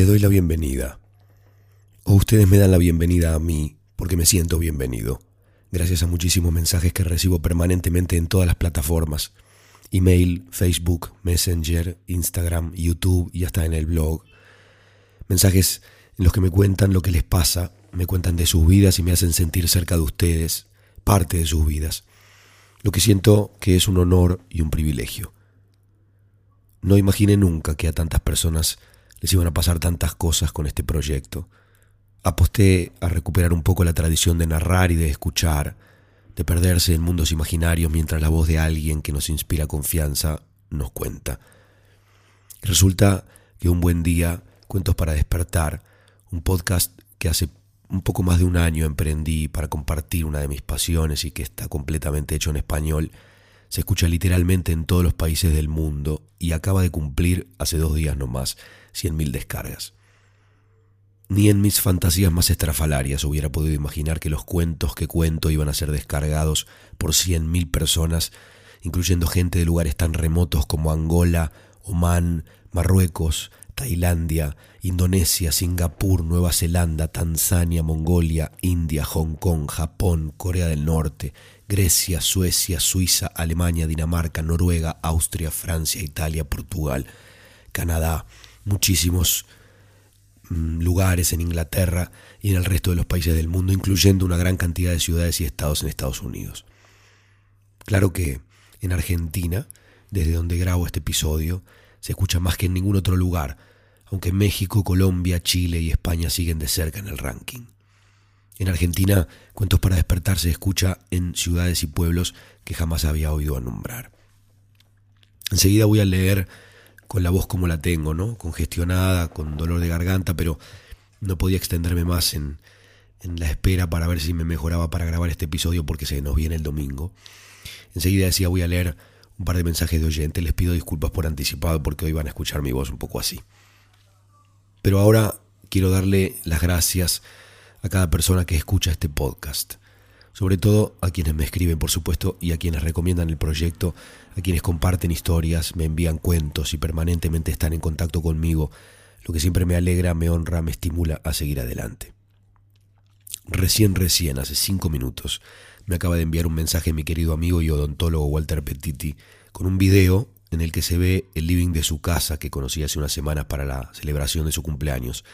Les doy la bienvenida. O ustedes me dan la bienvenida a mí porque me siento bienvenido. Gracias a muchísimos mensajes que recibo permanentemente en todas las plataformas. Email, Facebook, Messenger, Instagram, YouTube y hasta en el blog. Mensajes en los que me cuentan lo que les pasa, me cuentan de sus vidas y me hacen sentir cerca de ustedes, parte de sus vidas. Lo que siento que es un honor y un privilegio. No imaginé nunca que a tantas personas les iban a pasar tantas cosas con este proyecto. Aposté a recuperar un poco la tradición de narrar y de escuchar, de perderse en mundos imaginarios mientras la voz de alguien que nos inspira confianza nos cuenta. Resulta que un buen día, Cuentos para despertar, un podcast que hace un poco más de un año emprendí para compartir una de mis pasiones y que está completamente hecho en español, se escucha literalmente en todos los países del mundo y acaba de cumplir hace dos días nomás 100.000 descargas. Ni en mis fantasías más estrafalarias hubiera podido imaginar que los cuentos que cuento iban a ser descargados por 100.000 personas, incluyendo gente de lugares tan remotos como Angola, Omán, Marruecos, Tailandia, Indonesia, Singapur, Nueva Zelanda, Tanzania, Mongolia, India, Hong Kong, Japón, Corea del Norte, Grecia, Suecia, Suiza, Alemania, Dinamarca, Noruega, Austria, Francia, Italia, Portugal, Canadá, muchísimos mm, lugares en Inglaterra y en el resto de los países del mundo, incluyendo una gran cantidad de ciudades y estados en Estados Unidos. Claro que en Argentina, desde donde grabo este episodio, se escucha más que en ningún otro lugar, aunque México, Colombia, Chile y España siguen de cerca en el ranking. En Argentina, Cuentos para despertar se escucha en ciudades y pueblos que jamás había oído nombrar. Enseguida voy a leer con la voz como la tengo, ¿no? Congestionada, con dolor de garganta, pero no podía extenderme más en, en la espera para ver si me mejoraba para grabar este episodio porque se nos viene el domingo. Enseguida decía voy a leer un par de mensajes de oyentes, les pido disculpas por anticipado porque hoy van a escuchar mi voz un poco así. Pero ahora quiero darle las gracias a cada persona que escucha este podcast. Sobre todo a quienes me escriben, por supuesto, y a quienes recomiendan el proyecto, a quienes comparten historias, me envían cuentos y permanentemente están en contacto conmigo, lo que siempre me alegra, me honra, me estimula a seguir adelante. Recién, recién, hace cinco minutos, me acaba de enviar un mensaje mi querido amigo y odontólogo Walter Petiti con un video en el que se ve el living de su casa que conocí hace unas semanas para la celebración de su cumpleaños,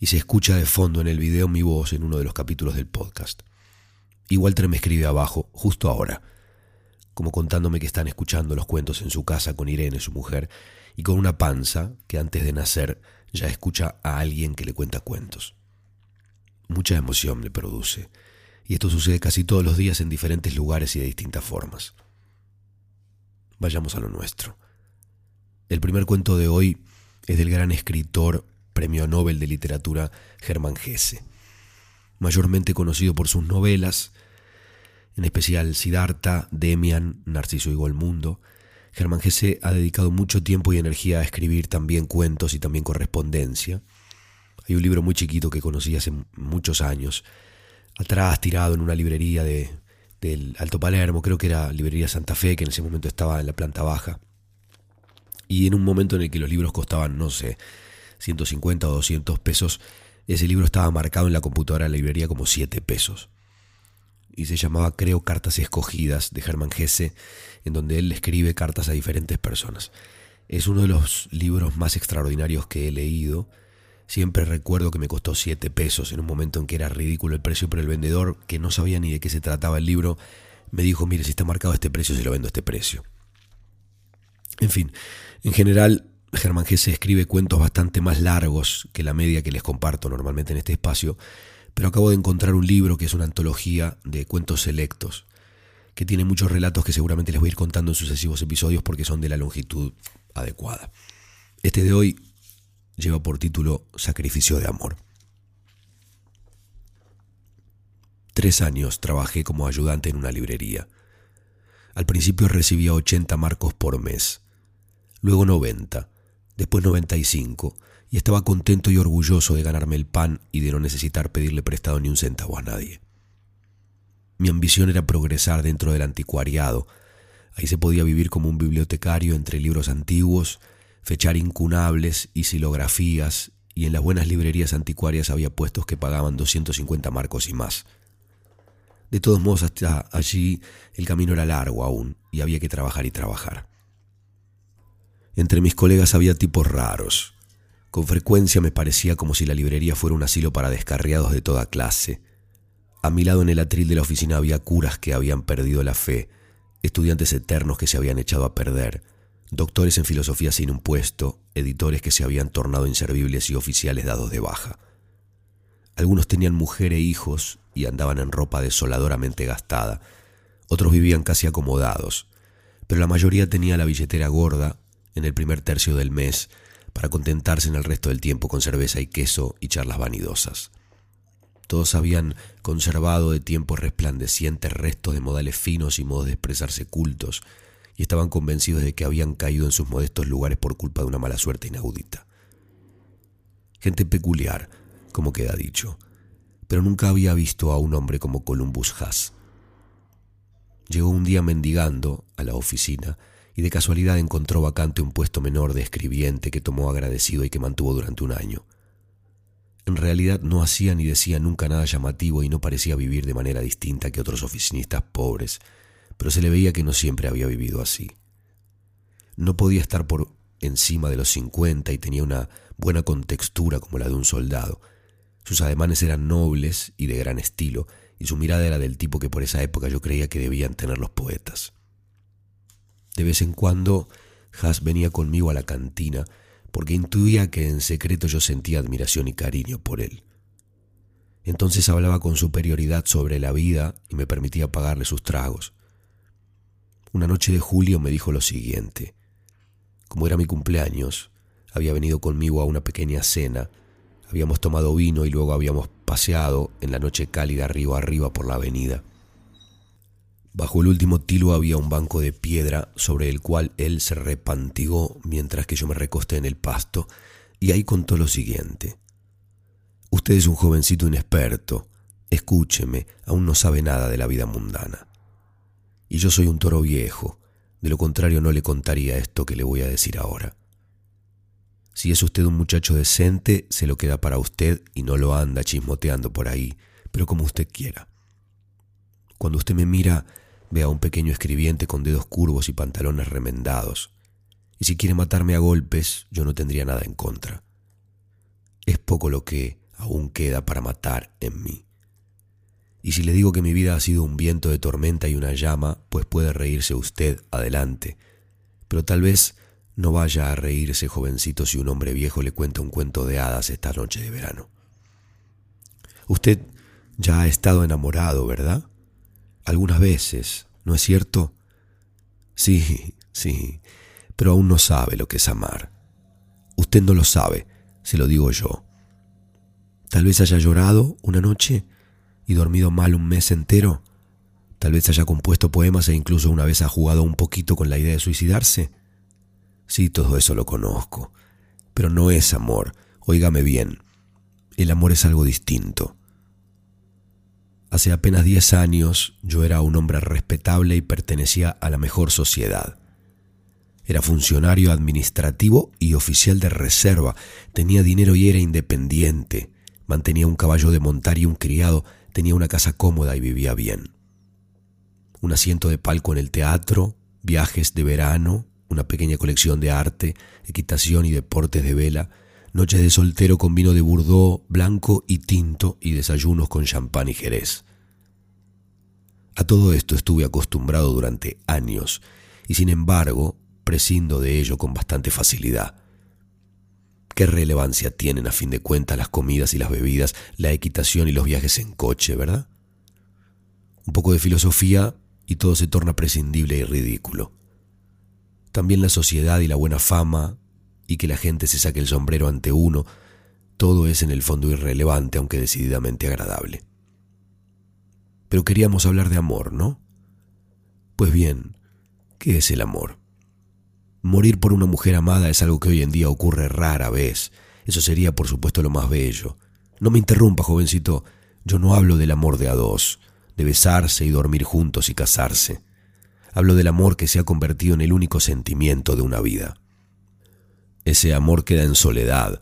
y se escucha de fondo en el video mi voz en uno de los capítulos del podcast. Y Walter me escribe abajo, justo ahora, como contándome que están escuchando los cuentos en su casa con Irene, su mujer, y con una panza que antes de nacer ya escucha a alguien que le cuenta cuentos. Mucha emoción me produce, y esto sucede casi todos los días en diferentes lugares y de distintas formas. Vayamos a lo nuestro. El primer cuento de hoy es del gran escritor, premio Nobel de Literatura, Germán Gesse mayormente conocido por sus novelas, en especial Siddhartha, Demian, Narciso y Golmundo. Germán Gese ha dedicado mucho tiempo y energía a escribir también cuentos y también correspondencia. Hay un libro muy chiquito que conocí hace muchos años, atrás tirado en una librería de, del Alto Palermo, creo que era Librería Santa Fe, que en ese momento estaba en la planta baja. Y en un momento en el que los libros costaban, no sé, 150 o 200 pesos, ese libro estaba marcado en la computadora de la librería como 7 pesos. Y se llamaba, creo, Cartas Escogidas de Germán Gesse, en donde él escribe cartas a diferentes personas. Es uno de los libros más extraordinarios que he leído. Siempre recuerdo que me costó 7 pesos en un momento en que era ridículo el precio, pero el vendedor, que no sabía ni de qué se trataba el libro, me dijo, mire, si está marcado este precio, se lo vendo a este precio. En fin, en general Germán Gese escribe cuentos bastante más largos que la media que les comparto normalmente en este espacio, pero acabo de encontrar un libro que es una antología de cuentos selectos, que tiene muchos relatos que seguramente les voy a ir contando en sucesivos episodios porque son de la longitud adecuada. Este de hoy lleva por título Sacrificio de Amor. Tres años trabajé como ayudante en una librería. Al principio recibía 80 marcos por mes, luego 90 después 95, y estaba contento y orgulloso de ganarme el pan y de no necesitar pedirle prestado ni un centavo a nadie. Mi ambición era progresar dentro del anticuariado. Ahí se podía vivir como un bibliotecario entre libros antiguos, fechar incunables y silografías y en las buenas librerías anticuarias había puestos que pagaban 250 marcos y más. De todos modos, hasta allí el camino era largo aún y había que trabajar y trabajar. Entre mis colegas había tipos raros. Con frecuencia me parecía como si la librería fuera un asilo para descarriados de toda clase. A mi lado en el atril de la oficina había curas que habían perdido la fe, estudiantes eternos que se habían echado a perder, doctores en filosofía sin un puesto, editores que se habían tornado inservibles y oficiales dados de baja. Algunos tenían mujer e hijos y andaban en ropa desoladoramente gastada, otros vivían casi acomodados, pero la mayoría tenía la billetera gorda en el primer tercio del mes para contentarse en el resto del tiempo con cerveza y queso y charlas vanidosas. Todos habían conservado de tiempos resplandecientes restos de modales finos y modos de expresarse cultos, y estaban convencidos de que habían caído en sus modestos lugares por culpa de una mala suerte inaudita. Gente peculiar, como queda dicho, pero nunca había visto a un hombre como Columbus Haas. Llegó un día mendigando a la oficina y de casualidad encontró vacante un puesto menor de escribiente que tomó agradecido y que mantuvo durante un año. En realidad no hacía ni decía nunca nada llamativo y no parecía vivir de manera distinta que otros oficinistas pobres, pero se le veía que no siempre había vivido así. No podía estar por encima de los cincuenta y tenía una buena contextura como la de un soldado. Sus ademanes eran nobles y de gran estilo, y su mirada era del tipo que por esa época yo creía que debían tener los poetas. De vez en cuando, Haas venía conmigo a la cantina porque intuía que en secreto yo sentía admiración y cariño por él. Entonces hablaba con superioridad sobre la vida y me permitía pagarle sus tragos. Una noche de julio me dijo lo siguiente. Como era mi cumpleaños, había venido conmigo a una pequeña cena, habíamos tomado vino y luego habíamos paseado en la noche cálida río arriba por la avenida. Bajo el último tilo había un banco de piedra sobre el cual él se repantigó mientras que yo me recosté en el pasto, y ahí contó lo siguiente. Usted es un jovencito inexperto, escúcheme, aún no sabe nada de la vida mundana. Y yo soy un toro viejo, de lo contrario no le contaría esto que le voy a decir ahora. Si es usted un muchacho decente, se lo queda para usted y no lo anda chismoteando por ahí, pero como usted quiera. Cuando usted me mira, ve a un pequeño escribiente con dedos curvos y pantalones remendados. Y si quiere matarme a golpes, yo no tendría nada en contra. Es poco lo que aún queda para matar en mí. Y si le digo que mi vida ha sido un viento de tormenta y una llama, pues puede reírse usted adelante. Pero tal vez no vaya a reírse, jovencito, si un hombre viejo le cuenta un cuento de hadas esta noche de verano. Usted ya ha estado enamorado, ¿verdad? Algunas veces, ¿no es cierto? Sí, sí, pero aún no sabe lo que es amar. Usted no lo sabe, se lo digo yo. Tal vez haya llorado una noche y dormido mal un mes entero. Tal vez haya compuesto poemas e incluso una vez ha jugado un poquito con la idea de suicidarse. Sí, todo eso lo conozco. Pero no es amor. Óigame bien. El amor es algo distinto. Hace apenas diez años yo era un hombre respetable y pertenecía a la mejor sociedad. Era funcionario administrativo y oficial de reserva, tenía dinero y era independiente, mantenía un caballo de montar y un criado, tenía una casa cómoda y vivía bien. Un asiento de palco en el teatro, viajes de verano, una pequeña colección de arte, equitación y deportes de vela, noches de soltero con vino de Bordeaux blanco y tinto y desayunos con champán y jerez. A todo esto estuve acostumbrado durante años y sin embargo prescindo de ello con bastante facilidad. ¿Qué relevancia tienen a fin de cuentas las comidas y las bebidas, la equitación y los viajes en coche, verdad? Un poco de filosofía y todo se torna prescindible y ridículo. También la sociedad y la buena fama, y que la gente se saque el sombrero ante uno, todo es en el fondo irrelevante, aunque decididamente agradable. Pero queríamos hablar de amor, ¿no? Pues bien, ¿qué es el amor? Morir por una mujer amada es algo que hoy en día ocurre rara vez. Eso sería, por supuesto, lo más bello. No me interrumpa, jovencito. Yo no hablo del amor de a dos, de besarse y dormir juntos y casarse. Hablo del amor que se ha convertido en el único sentimiento de una vida. Ese amor queda en soledad,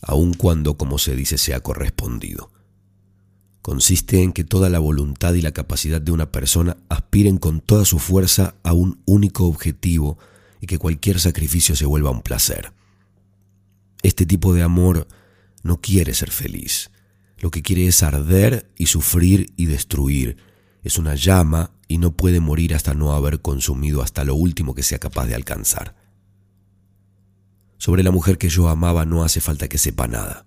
aun cuando, como se dice, sea correspondido. Consiste en que toda la voluntad y la capacidad de una persona aspiren con toda su fuerza a un único objetivo y que cualquier sacrificio se vuelva un placer. Este tipo de amor no quiere ser feliz, lo que quiere es arder y sufrir y destruir. Es una llama y no puede morir hasta no haber consumido hasta lo último que sea capaz de alcanzar. Sobre la mujer que yo amaba no hace falta que sepa nada.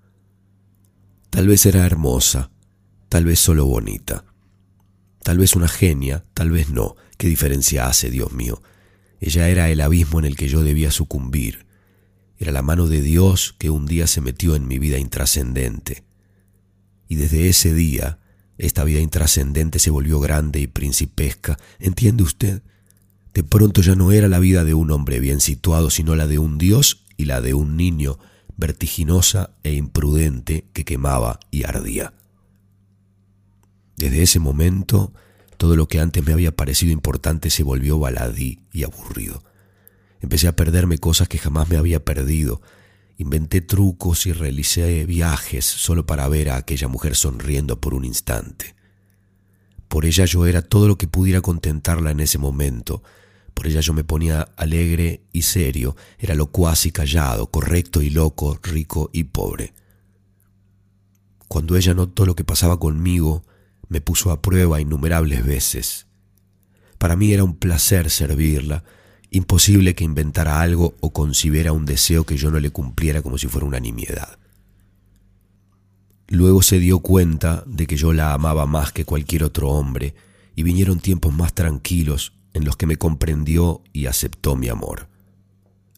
Tal vez era hermosa, tal vez solo bonita. Tal vez una genia, tal vez no. ¿Qué diferencia hace, Dios mío? Ella era el abismo en el que yo debía sucumbir. Era la mano de Dios que un día se metió en mi vida intrascendente. Y desde ese día, esta vida intrascendente se volvió grande y principesca. ¿Entiende usted? De pronto ya no era la vida de un hombre bien situado, sino la de un Dios la de un niño vertiginosa e imprudente que quemaba y ardía. Desde ese momento, todo lo que antes me había parecido importante se volvió baladí y aburrido. Empecé a perderme cosas que jamás me había perdido. Inventé trucos y realicé viajes solo para ver a aquella mujer sonriendo por un instante. Por ella yo era todo lo que pudiera contentarla en ese momento, por ella yo me ponía alegre y serio, era locuaz y callado, correcto y loco, rico y pobre. Cuando ella notó lo que pasaba conmigo, me puso a prueba innumerables veces. Para mí era un placer servirla, imposible que inventara algo o concibiera un deseo que yo no le cumpliera como si fuera una nimiedad. Luego se dio cuenta de que yo la amaba más que cualquier otro hombre, y vinieron tiempos más tranquilos en los que me comprendió y aceptó mi amor.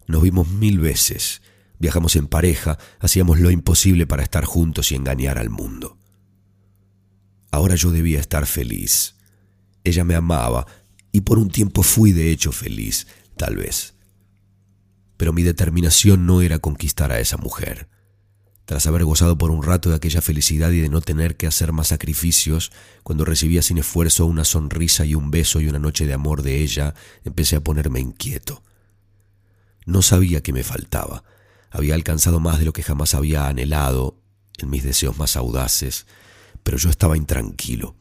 Nos vimos mil veces, viajamos en pareja, hacíamos lo imposible para estar juntos y engañar al mundo. Ahora yo debía estar feliz. Ella me amaba y por un tiempo fui de hecho feliz, tal vez. Pero mi determinación no era conquistar a esa mujer. Tras haber gozado por un rato de aquella felicidad y de no tener que hacer más sacrificios, cuando recibía sin esfuerzo una sonrisa y un beso y una noche de amor de ella, empecé a ponerme inquieto. No sabía qué me faltaba. Había alcanzado más de lo que jamás había anhelado en mis deseos más audaces, pero yo estaba intranquilo.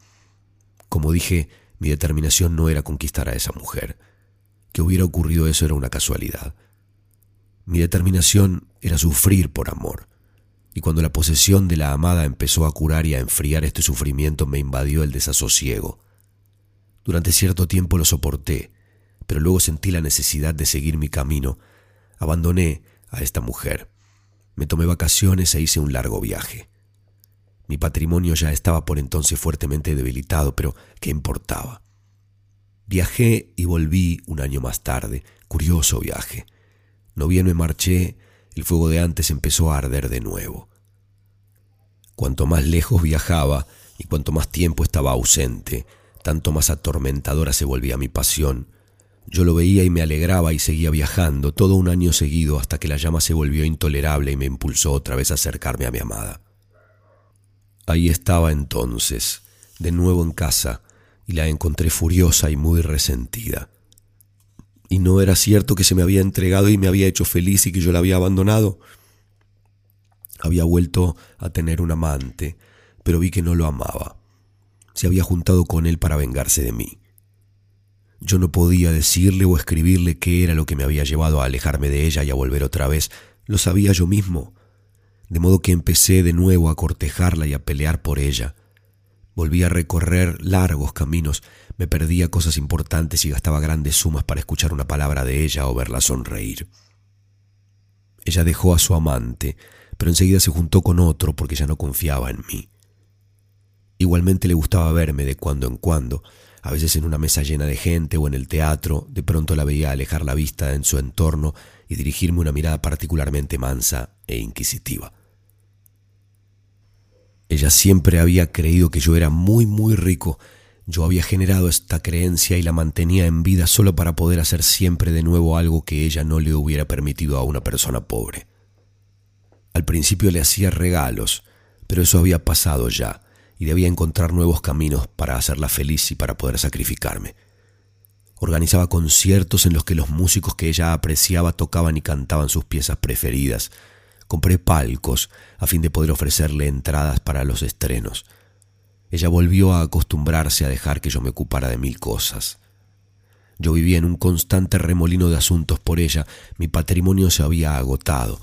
Como dije, mi determinación no era conquistar a esa mujer. Que hubiera ocurrido eso era una casualidad. Mi determinación era sufrir por amor y cuando la posesión de la amada empezó a curar y a enfriar este sufrimiento me invadió el desasosiego. Durante cierto tiempo lo soporté, pero luego sentí la necesidad de seguir mi camino. Abandoné a esta mujer. Me tomé vacaciones e hice un largo viaje. Mi patrimonio ya estaba por entonces fuertemente debilitado, pero ¿qué importaba? Viajé y volví un año más tarde. Curioso viaje. No bien me marché, el fuego de antes empezó a arder de nuevo. Cuanto más lejos viajaba y cuanto más tiempo estaba ausente, tanto más atormentadora se volvía mi pasión. Yo lo veía y me alegraba y seguía viajando todo un año seguido hasta que la llama se volvió intolerable y me impulsó otra vez a acercarme a mi amada. Ahí estaba entonces, de nuevo en casa, y la encontré furiosa y muy resentida. ¿Y no era cierto que se me había entregado y me había hecho feliz y que yo la había abandonado? Había vuelto a tener un amante, pero vi que no lo amaba. Se había juntado con él para vengarse de mí. Yo no podía decirle o escribirle qué era lo que me había llevado a alejarme de ella y a volver otra vez. Lo sabía yo mismo. De modo que empecé de nuevo a cortejarla y a pelear por ella. Volví a recorrer largos caminos, me perdía cosas importantes y gastaba grandes sumas para escuchar una palabra de ella o verla sonreír. Ella dejó a su amante, pero enseguida se juntó con otro porque ya no confiaba en mí. Igualmente le gustaba verme de cuando en cuando, a veces en una mesa llena de gente o en el teatro, de pronto la veía alejar la vista en su entorno y dirigirme una mirada particularmente mansa e inquisitiva. Ella siempre había creído que yo era muy, muy rico. Yo había generado esta creencia y la mantenía en vida solo para poder hacer siempre de nuevo algo que ella no le hubiera permitido a una persona pobre. Al principio le hacía regalos, pero eso había pasado ya, y debía encontrar nuevos caminos para hacerla feliz y para poder sacrificarme. Organizaba conciertos en los que los músicos que ella apreciaba tocaban y cantaban sus piezas preferidas, compré palcos a fin de poder ofrecerle entradas para los estrenos. Ella volvió a acostumbrarse a dejar que yo me ocupara de mil cosas. Yo vivía en un constante remolino de asuntos por ella, mi patrimonio se había agotado.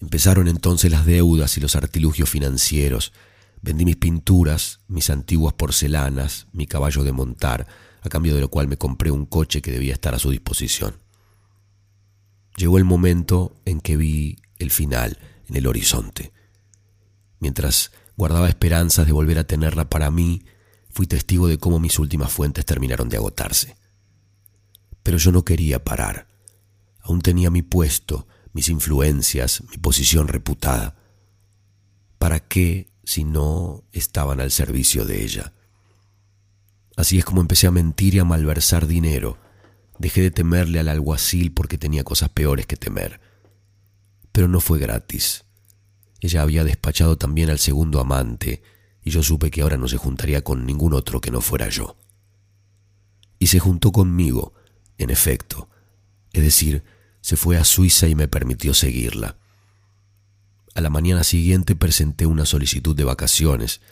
Empezaron entonces las deudas y los artilugios financieros. Vendí mis pinturas, mis antiguas porcelanas, mi caballo de montar, a cambio de lo cual me compré un coche que debía estar a su disposición. Llegó el momento en que vi el final en el horizonte. Mientras guardaba esperanzas de volver a tenerla para mí, fui testigo de cómo mis últimas fuentes terminaron de agotarse. Pero yo no quería parar. Aún tenía mi puesto, mis influencias, mi posición reputada. ¿Para qué si no estaban al servicio de ella? Así es como empecé a mentir y a malversar dinero. Dejé de temerle al alguacil porque tenía cosas peores que temer. Pero no fue gratis. Ella había despachado también al segundo amante, y yo supe que ahora no se juntaría con ningún otro que no fuera yo. Y se juntó conmigo, en efecto, es decir, se fue a Suiza y me permitió seguirla. A la mañana siguiente presenté una solicitud de vacaciones.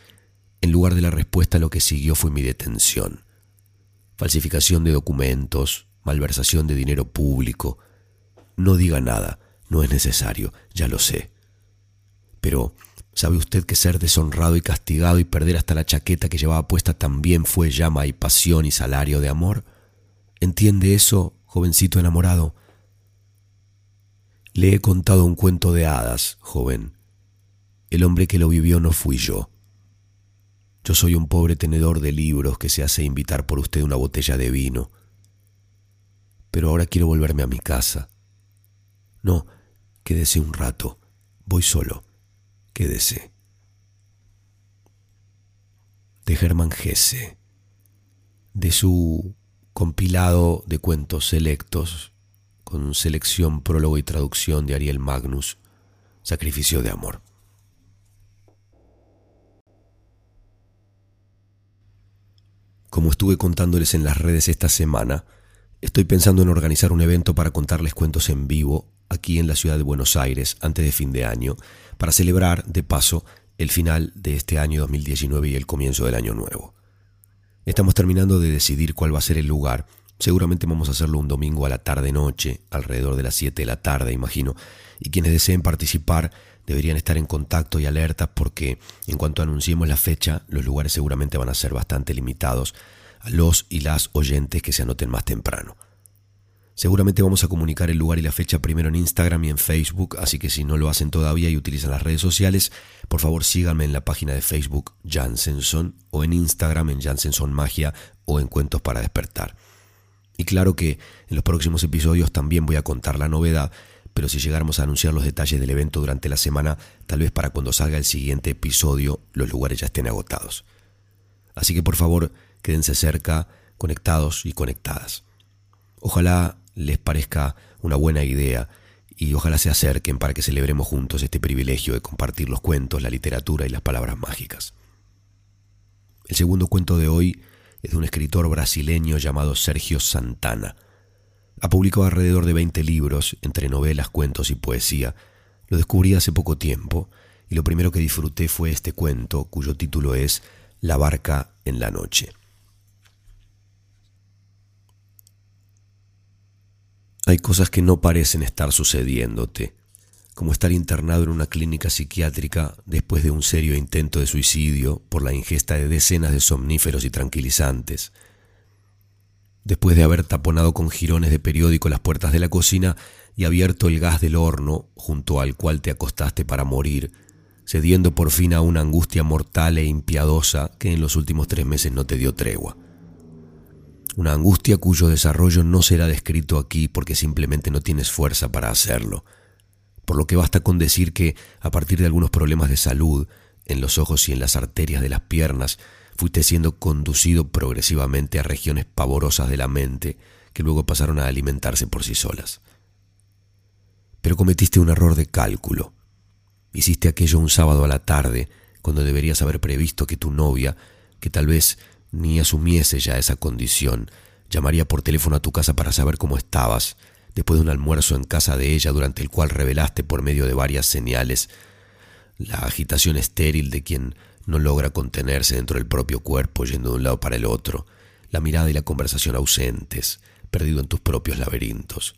En lugar de la respuesta lo que siguió fue mi detención. Falsificación de documentos, malversación de dinero público. No diga nada, no es necesario, ya lo sé. Pero, ¿sabe usted que ser deshonrado y castigado y perder hasta la chaqueta que llevaba puesta también fue llama y pasión y salario de amor? ¿Entiende eso, jovencito enamorado? Le he contado un cuento de hadas, joven. El hombre que lo vivió no fui yo. Yo soy un pobre tenedor de libros que se hace invitar por usted una botella de vino. Pero ahora quiero volverme a mi casa. No, quédese un rato. Voy solo. Quédese. De Germán Gese, de su compilado de cuentos selectos, con selección, prólogo y traducción de Ariel Magnus, Sacrificio de Amor. Como estuve contándoles en las redes esta semana, estoy pensando en organizar un evento para contarles cuentos en vivo aquí en la ciudad de Buenos Aires antes de fin de año, para celebrar, de paso, el final de este año 2019 y el comienzo del año nuevo. Estamos terminando de decidir cuál va a ser el lugar. Seguramente vamos a hacerlo un domingo a la tarde-noche, alrededor de las 7 de la tarde, imagino. Y quienes deseen participar deberían estar en contacto y alerta porque en cuanto anunciemos la fecha, los lugares seguramente van a ser bastante limitados a los y las oyentes que se anoten más temprano. Seguramente vamos a comunicar el lugar y la fecha primero en Instagram y en Facebook, así que si no lo hacen todavía y utilizan las redes sociales, por favor síganme en la página de Facebook Jansenson o en Instagram en Jansenson Magia o en Cuentos para Despertar. Y claro que en los próximos episodios también voy a contar la novedad, pero si llegáramos a anunciar los detalles del evento durante la semana, tal vez para cuando salga el siguiente episodio los lugares ya estén agotados. Así que por favor, quédense cerca, conectados y conectadas. Ojalá les parezca una buena idea y ojalá se acerquen para que celebremos juntos este privilegio de compartir los cuentos, la literatura y las palabras mágicas. El segundo cuento de hoy es de un escritor brasileño llamado Sergio Santana. Ha publicado alrededor de 20 libros, entre novelas, cuentos y poesía. Lo descubrí hace poco tiempo y lo primero que disfruté fue este cuento cuyo título es La barca en la noche. Hay cosas que no parecen estar sucediéndote, como estar internado en una clínica psiquiátrica después de un serio intento de suicidio por la ingesta de decenas de somníferos y tranquilizantes, después de haber taponado con jirones de periódico las puertas de la cocina y abierto el gas del horno junto al cual te acostaste para morir, cediendo por fin a una angustia mortal e impiadosa que en los últimos tres meses no te dio tregua una angustia cuyo desarrollo no será descrito aquí porque simplemente no tienes fuerza para hacerlo, por lo que basta con decir que, a partir de algunos problemas de salud, en los ojos y en las arterias de las piernas, fuiste siendo conducido progresivamente a regiones pavorosas de la mente que luego pasaron a alimentarse por sí solas. Pero cometiste un error de cálculo. Hiciste aquello un sábado a la tarde, cuando deberías haber previsto que tu novia, que tal vez ni asumiese ya esa condición, llamaría por teléfono a tu casa para saber cómo estabas, después de un almuerzo en casa de ella durante el cual revelaste por medio de varias señales la agitación estéril de quien no logra contenerse dentro del propio cuerpo yendo de un lado para el otro, la mirada y la conversación ausentes, perdido en tus propios laberintos,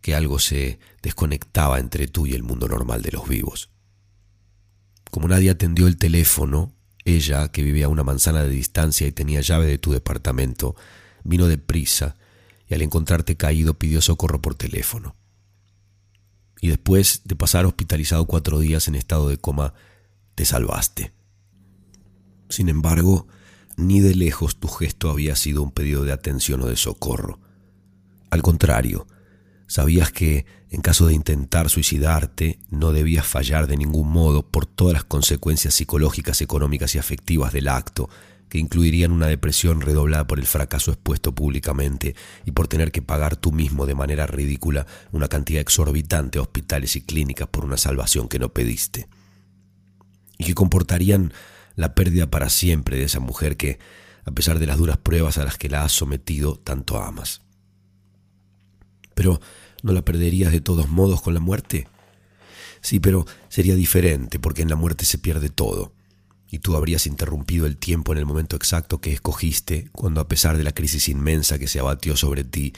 que algo se desconectaba entre tú y el mundo normal de los vivos. Como nadie atendió el teléfono, ella, que vivía a una manzana de distancia y tenía llave de tu departamento, vino deprisa y al encontrarte caído pidió socorro por teléfono. Y después de pasar hospitalizado cuatro días en estado de coma, te salvaste. Sin embargo, ni de lejos tu gesto había sido un pedido de atención o de socorro. Al contrario, sabías que, en caso de intentar suicidarte, no debías fallar de ningún modo por todas las consecuencias psicológicas, económicas y afectivas del acto, que incluirían una depresión redoblada por el fracaso expuesto públicamente y por tener que pagar tú mismo de manera ridícula una cantidad exorbitante a hospitales y clínicas por una salvación que no pediste. Y que comportarían la pérdida para siempre de esa mujer que, a pesar de las duras pruebas a las que la has sometido, tanto amas. Pero, ¿no la perderías de todos modos con la muerte? Sí, pero sería diferente, porque en la muerte se pierde todo y tú habrías interrumpido el tiempo en el momento exacto que escogiste, cuando a pesar de la crisis inmensa que se abatió sobre ti,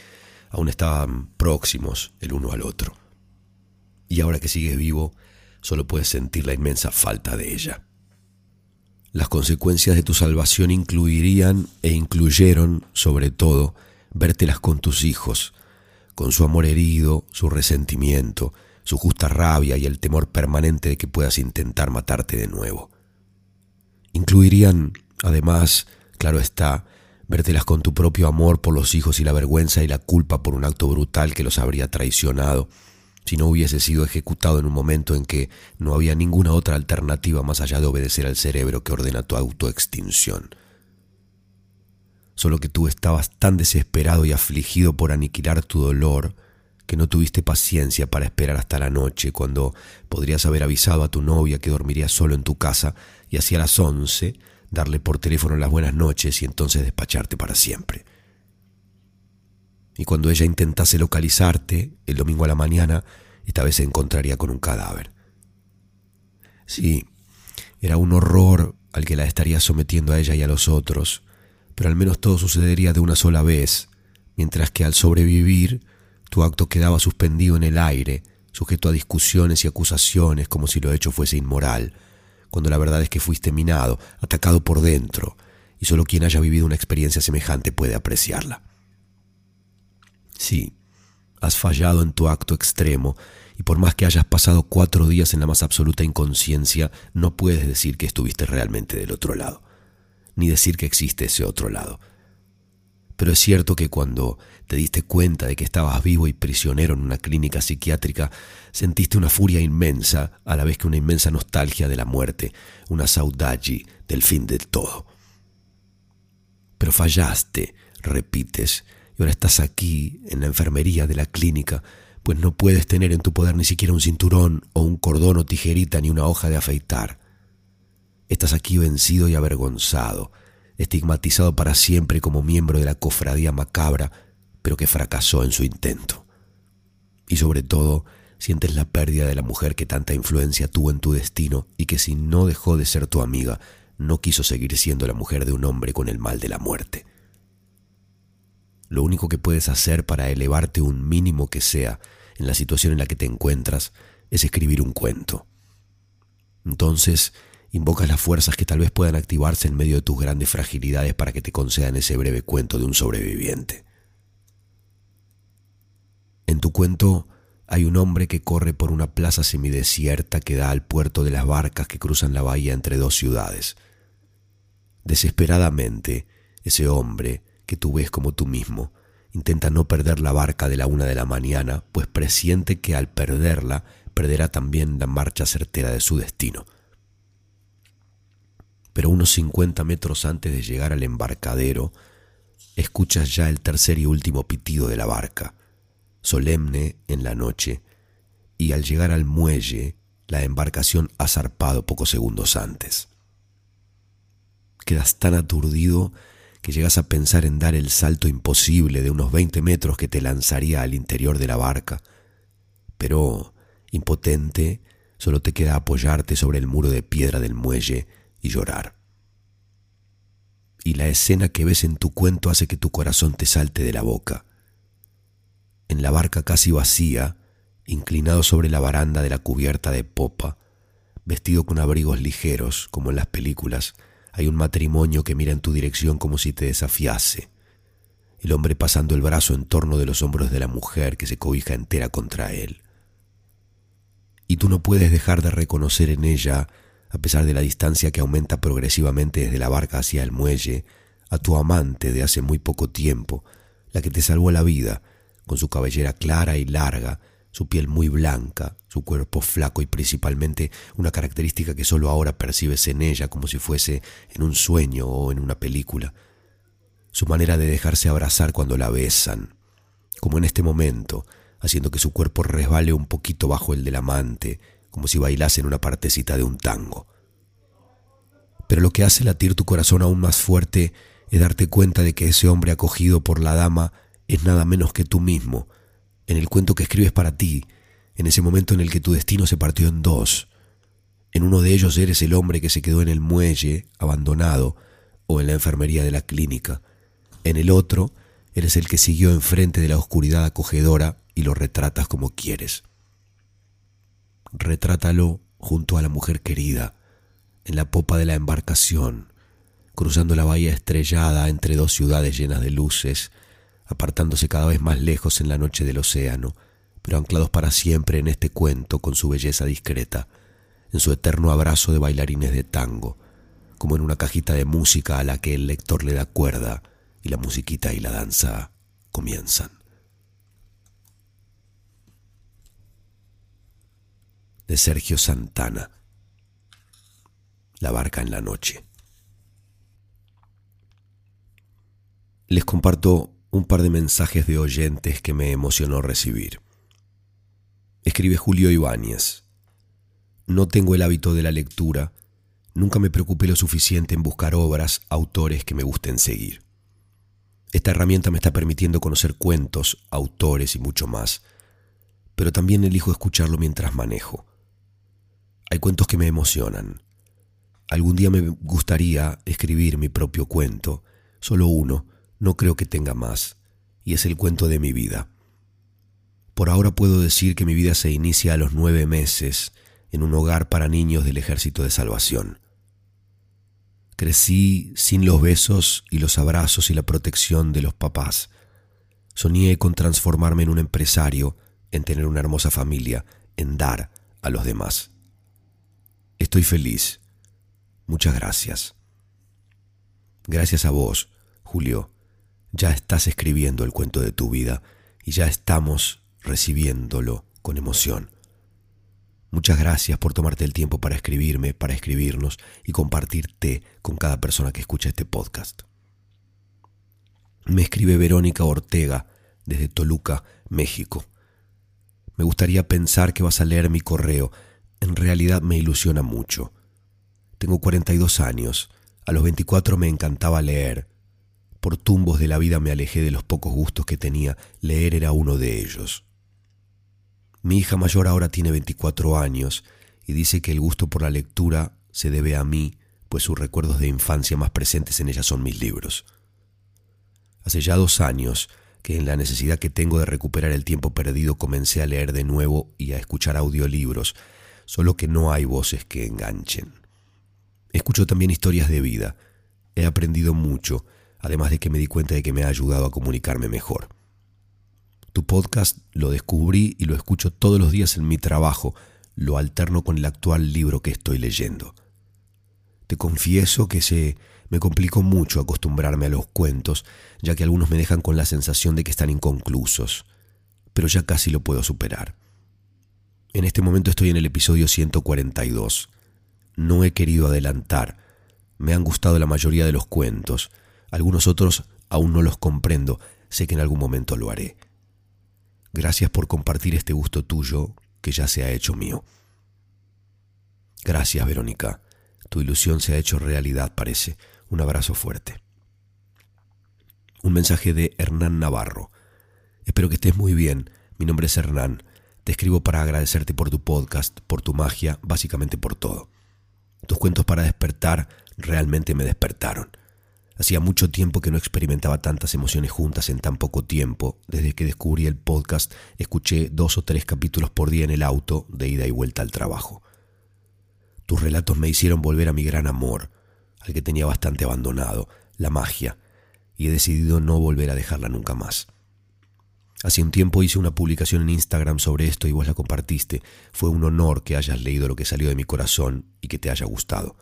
aún estaban próximos el uno al otro. Y ahora que sigues vivo, solo puedes sentir la inmensa falta de ella. Las consecuencias de tu salvación incluirían e incluyeron, sobre todo, vértelas con tus hijos, con su amor herido, su resentimiento, su justa rabia y el temor permanente de que puedas intentar matarte de nuevo. Incluirían, además, claro está, vértelas con tu propio amor por los hijos y la vergüenza y la culpa por un acto brutal que los habría traicionado, si no hubiese sido ejecutado en un momento en que no había ninguna otra alternativa más allá de obedecer al cerebro que ordena tu autoextinción. Solo que tú estabas tan desesperado y afligido por aniquilar tu dolor, que no tuviste paciencia para esperar hasta la noche, cuando podrías haber avisado a tu novia que dormiría solo en tu casa y hacia las once darle por teléfono las buenas noches y entonces despacharte para siempre. Y cuando ella intentase localizarte el domingo a la mañana, esta vez se encontraría con un cadáver. Sí, era un horror al que la estaría sometiendo a ella y a los otros, pero al menos todo sucedería de una sola vez, mientras que al sobrevivir tu acto quedaba suspendido en el aire, sujeto a discusiones y acusaciones como si lo hecho fuese inmoral, cuando la verdad es que fuiste minado, atacado por dentro, y solo quien haya vivido una experiencia semejante puede apreciarla. Sí, has fallado en tu acto extremo, y por más que hayas pasado cuatro días en la más absoluta inconsciencia, no puedes decir que estuviste realmente del otro lado, ni decir que existe ese otro lado. Pero es cierto que cuando te diste cuenta de que estabas vivo y prisionero en una clínica psiquiátrica, sentiste una furia inmensa, a la vez que una inmensa nostalgia de la muerte, una saudade del fin del todo. Pero fallaste, repites, y ahora estás aquí, en la enfermería de la clínica, pues no puedes tener en tu poder ni siquiera un cinturón o un cordón o tijerita ni una hoja de afeitar. Estás aquí vencido y avergonzado, estigmatizado para siempre como miembro de la cofradía macabra, pero que fracasó en su intento. Y sobre todo, sientes la pérdida de la mujer que tanta influencia tuvo en tu destino y que si no dejó de ser tu amiga, no quiso seguir siendo la mujer de un hombre con el mal de la muerte. Lo único que puedes hacer para elevarte un mínimo que sea en la situación en la que te encuentras es escribir un cuento. Entonces, invocas las fuerzas que tal vez puedan activarse en medio de tus grandes fragilidades para que te concedan ese breve cuento de un sobreviviente. En tu cuento hay un hombre que corre por una plaza semidesierta que da al puerto de las barcas que cruzan la bahía entre dos ciudades. Desesperadamente, ese hombre, que tú ves como tú mismo, intenta no perder la barca de la una de la mañana, pues presiente que al perderla perderá también la marcha certera de su destino pero unos 50 metros antes de llegar al embarcadero, escuchas ya el tercer y último pitido de la barca, solemne en la noche, y al llegar al muelle, la embarcación ha zarpado pocos segundos antes. Quedas tan aturdido que llegas a pensar en dar el salto imposible de unos 20 metros que te lanzaría al interior de la barca. Pero, impotente, solo te queda apoyarte sobre el muro de piedra del muelle y llorar. Y la escena que ves en tu cuento hace que tu corazón te salte de la boca. En la barca casi vacía, inclinado sobre la baranda de la cubierta de popa, vestido con abrigos ligeros, como en las películas, hay un matrimonio que mira en tu dirección como si te desafiase. El hombre pasando el brazo en torno de los hombros de la mujer que se cobija entera contra él. Y tú no puedes dejar de reconocer en ella, a pesar de la distancia que aumenta progresivamente desde la barca hacia el muelle, a tu amante de hace muy poco tiempo, la que te salvó la vida, con su cabellera clara y larga, su piel muy blanca, su cuerpo flaco y principalmente una característica que solo ahora percibes en ella como si fuese en un sueño o en una película, su manera de dejarse abrazar cuando la besan, como en este momento, haciendo que su cuerpo resbale un poquito bajo el del amante, como si bailase en una partecita de un tango. Pero lo que hace latir tu corazón aún más fuerte es darte cuenta de que ese hombre acogido por la dama es nada menos que tú mismo, en el cuento que escribes para ti, en ese momento en el que tu destino se partió en dos. En uno de ellos eres el hombre que se quedó en el muelle, abandonado, o en la enfermería de la clínica. En el otro, eres el que siguió enfrente de la oscuridad acogedora y lo retratas como quieres. Retrátalo junto a la mujer querida, en la popa de la embarcación, cruzando la bahía estrellada entre dos ciudades llenas de luces, apartándose cada vez más lejos en la noche del océano, pero anclados para siempre en este cuento con su belleza discreta, en su eterno abrazo de bailarines de tango, como en una cajita de música a la que el lector le da cuerda y la musiquita y la danza comienzan. De Sergio Santana. La barca en la noche. Les comparto un par de mensajes de oyentes que me emocionó recibir. Escribe Julio Ibáñez. No tengo el hábito de la lectura, nunca me preocupé lo suficiente en buscar obras, autores que me gusten seguir. Esta herramienta me está permitiendo conocer cuentos, autores y mucho más, pero también elijo escucharlo mientras manejo. Hay cuentos que me emocionan. Algún día me gustaría escribir mi propio cuento, solo uno, no creo que tenga más, y es el cuento de mi vida. Por ahora puedo decir que mi vida se inicia a los nueve meses en un hogar para niños del Ejército de Salvación. Crecí sin los besos y los abrazos y la protección de los papás. Soñé con transformarme en un empresario, en tener una hermosa familia, en dar a los demás. Estoy feliz. Muchas gracias. Gracias a vos, Julio, ya estás escribiendo el cuento de tu vida y ya estamos recibiéndolo con emoción. Muchas gracias por tomarte el tiempo para escribirme, para escribirnos y compartirte con cada persona que escucha este podcast. Me escribe Verónica Ortega desde Toluca, México. Me gustaría pensar que vas a leer mi correo. En realidad me ilusiona mucho. Tengo 42 años. A los 24 me encantaba leer. Por tumbos de la vida me alejé de los pocos gustos que tenía, leer era uno de ellos. Mi hija mayor ahora tiene 24 años y dice que el gusto por la lectura se debe a mí, pues sus recuerdos de infancia más presentes en ella son mis libros. Hace ya dos años que en la necesidad que tengo de recuperar el tiempo perdido comencé a leer de nuevo y a escuchar audiolibros, solo que no hay voces que enganchen. Escucho también historias de vida. He aprendido mucho además de que me di cuenta de que me ha ayudado a comunicarme mejor. Tu podcast lo descubrí y lo escucho todos los días en mi trabajo, lo alterno con el actual libro que estoy leyendo. Te confieso que se me complicó mucho acostumbrarme a los cuentos, ya que algunos me dejan con la sensación de que están inconclusos, pero ya casi lo puedo superar. En este momento estoy en el episodio 142. No he querido adelantar. Me han gustado la mayoría de los cuentos, algunos otros aún no los comprendo, sé que en algún momento lo haré. Gracias por compartir este gusto tuyo que ya se ha hecho mío. Gracias, Verónica. Tu ilusión se ha hecho realidad, parece. Un abrazo fuerte. Un mensaje de Hernán Navarro. Espero que estés muy bien. Mi nombre es Hernán. Te escribo para agradecerte por tu podcast, por tu magia, básicamente por todo. Tus cuentos para despertar realmente me despertaron. Hacía mucho tiempo que no experimentaba tantas emociones juntas en tan poco tiempo. Desde que descubrí el podcast, escuché dos o tres capítulos por día en el auto de ida y vuelta al trabajo. Tus relatos me hicieron volver a mi gran amor, al que tenía bastante abandonado, la magia, y he decidido no volver a dejarla nunca más. Hace un tiempo hice una publicación en Instagram sobre esto y vos la compartiste. Fue un honor que hayas leído lo que salió de mi corazón y que te haya gustado.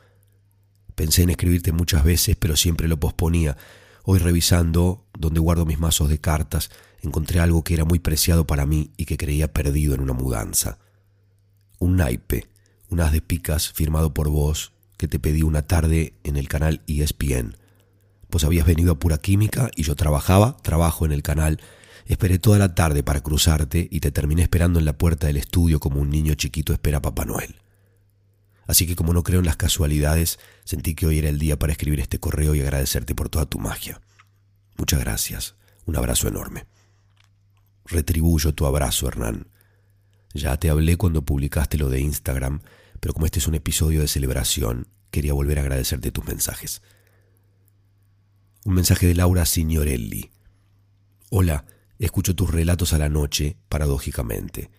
Pensé en escribirte muchas veces, pero siempre lo posponía. Hoy revisando donde guardo mis mazos de cartas, encontré algo que era muy preciado para mí y que creía perdido en una mudanza. Un naipe, un haz de picas firmado por vos que te pedí una tarde en el canal ESPN pues habías venido a pura química y yo trabajaba, trabajo en el canal. Esperé toda la tarde para cruzarte y te terminé esperando en la puerta del estudio como un niño chiquito espera a Papá Noel. Así que como no creo en las casualidades, sentí que hoy era el día para escribir este correo y agradecerte por toda tu magia. Muchas gracias. Un abrazo enorme. Retribuyo tu abrazo, Hernán. Ya te hablé cuando publicaste lo de Instagram, pero como este es un episodio de celebración, quería volver a agradecerte tus mensajes. Un mensaje de Laura Signorelli. Hola, escucho tus relatos a la noche, paradójicamente.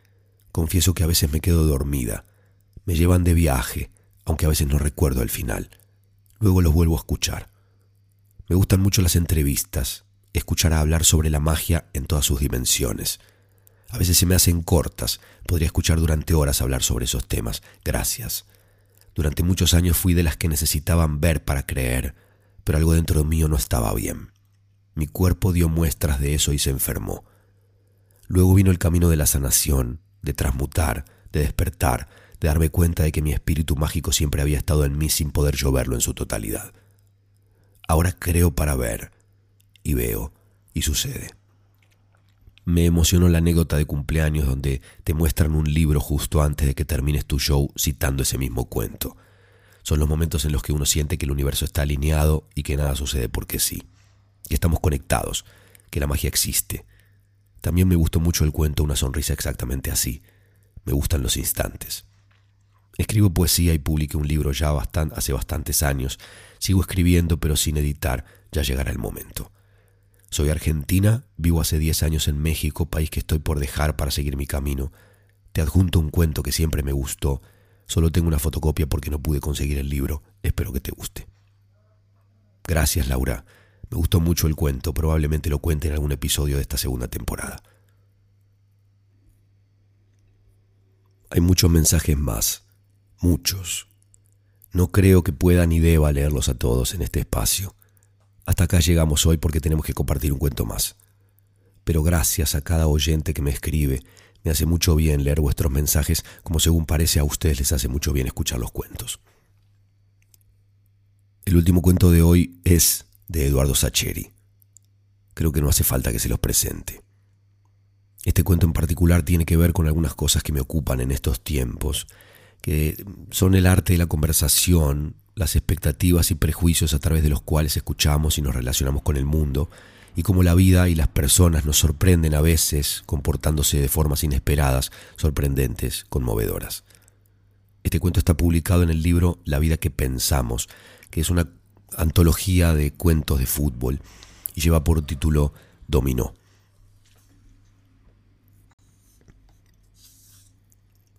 Confieso que a veces me quedo dormida. Me llevan de viaje, aunque a veces no recuerdo el final. Luego los vuelvo a escuchar. Me gustan mucho las entrevistas, escuchar hablar sobre la magia en todas sus dimensiones. A veces se me hacen cortas, podría escuchar durante horas hablar sobre esos temas. Gracias. Durante muchos años fui de las que necesitaban ver para creer pero algo dentro mío no estaba bien. Mi cuerpo dio muestras de eso y se enfermó. Luego vino el camino de la sanación, de transmutar, de despertar, de darme cuenta de que mi espíritu mágico siempre había estado en mí sin poder yo verlo en su totalidad. Ahora creo para ver, y veo, y sucede. Me emocionó la anécdota de cumpleaños donde te muestran un libro justo antes de que termines tu show citando ese mismo cuento. Son los momentos en los que uno siente que el universo está alineado y que nada sucede porque sí. Que estamos conectados, que la magia existe. También me gustó mucho el cuento Una sonrisa exactamente así. Me gustan los instantes. Escribo poesía y publiqué un libro ya hace bastantes años. Sigo escribiendo pero sin editar, ya llegará el momento. Soy argentina, vivo hace 10 años en México, país que estoy por dejar para seguir mi camino. Te adjunto un cuento que siempre me gustó Solo tengo una fotocopia porque no pude conseguir el libro. Espero que te guste. Gracias, Laura. Me gustó mucho el cuento. Probablemente lo cuente en algún episodio de esta segunda temporada. Hay muchos mensajes más. Muchos. No creo que pueda ni deba leerlos a todos en este espacio. Hasta acá llegamos hoy porque tenemos que compartir un cuento más. Pero gracias a cada oyente que me escribe, me hace mucho bien leer vuestros mensajes, como según parece a ustedes les hace mucho bien escuchar los cuentos. El último cuento de hoy es de Eduardo Sacheri. Creo que no hace falta que se los presente. Este cuento en particular tiene que ver con algunas cosas que me ocupan en estos tiempos, que son el arte de la conversación, las expectativas y prejuicios a través de los cuales escuchamos y nos relacionamos con el mundo, y cómo la vida y las personas nos sorprenden a veces comportándose de formas inesperadas, sorprendentes, conmovedoras. Este cuento está publicado en el libro La vida que pensamos, que es una antología de cuentos de fútbol y lleva por título Dominó.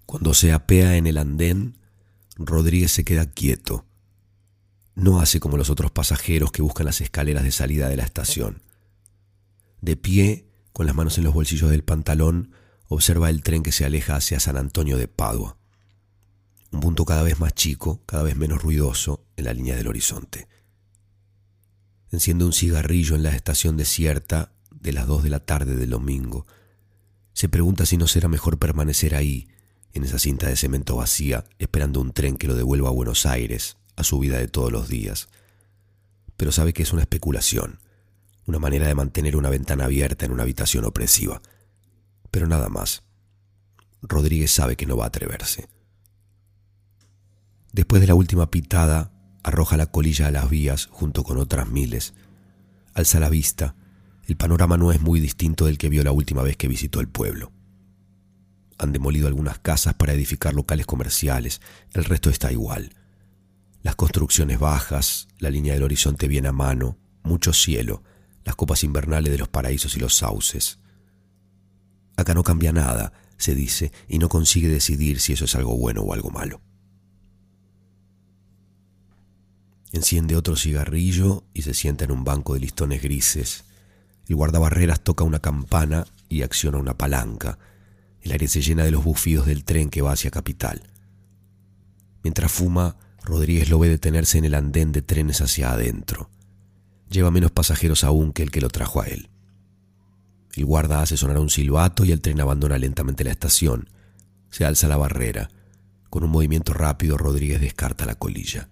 Cuando se apea en el andén, Rodríguez se queda quieto. No hace como los otros pasajeros que buscan las escaleras de salida de la estación. De pie, con las manos en los bolsillos del pantalón, observa el tren que se aleja hacia San Antonio de Padua. Un punto cada vez más chico, cada vez menos ruidoso en la línea del horizonte. Enciende un cigarrillo en la estación desierta de las dos de la tarde del domingo. Se pregunta si no será mejor permanecer ahí, en esa cinta de cemento vacía, esperando un tren que lo devuelva a Buenos Aires, a su vida de todos los días. Pero sabe que es una especulación una manera de mantener una ventana abierta en una habitación opresiva. Pero nada más. Rodríguez sabe que no va a atreverse. Después de la última pitada, arroja la colilla a las vías junto con otras miles. Alza la vista, el panorama no es muy distinto del que vio la última vez que visitó el pueblo. Han demolido algunas casas para edificar locales comerciales, el resto está igual. Las construcciones bajas, la línea del horizonte bien a mano, mucho cielo, las copas invernales de los paraísos y los sauces. Acá no cambia nada, se dice, y no consigue decidir si eso es algo bueno o algo malo. Enciende otro cigarrillo y se sienta en un banco de listones grises. El guardabarreras toca una campana y acciona una palanca. El aire se llena de los bufidos del tren que va hacia Capital. Mientras fuma, Rodríguez lo ve detenerse en el andén de trenes hacia adentro. Lleva menos pasajeros aún que el que lo trajo a él. El guarda hace sonar un silbato y el tren abandona lentamente la estación. Se alza la barrera. Con un movimiento rápido, Rodríguez descarta la colilla.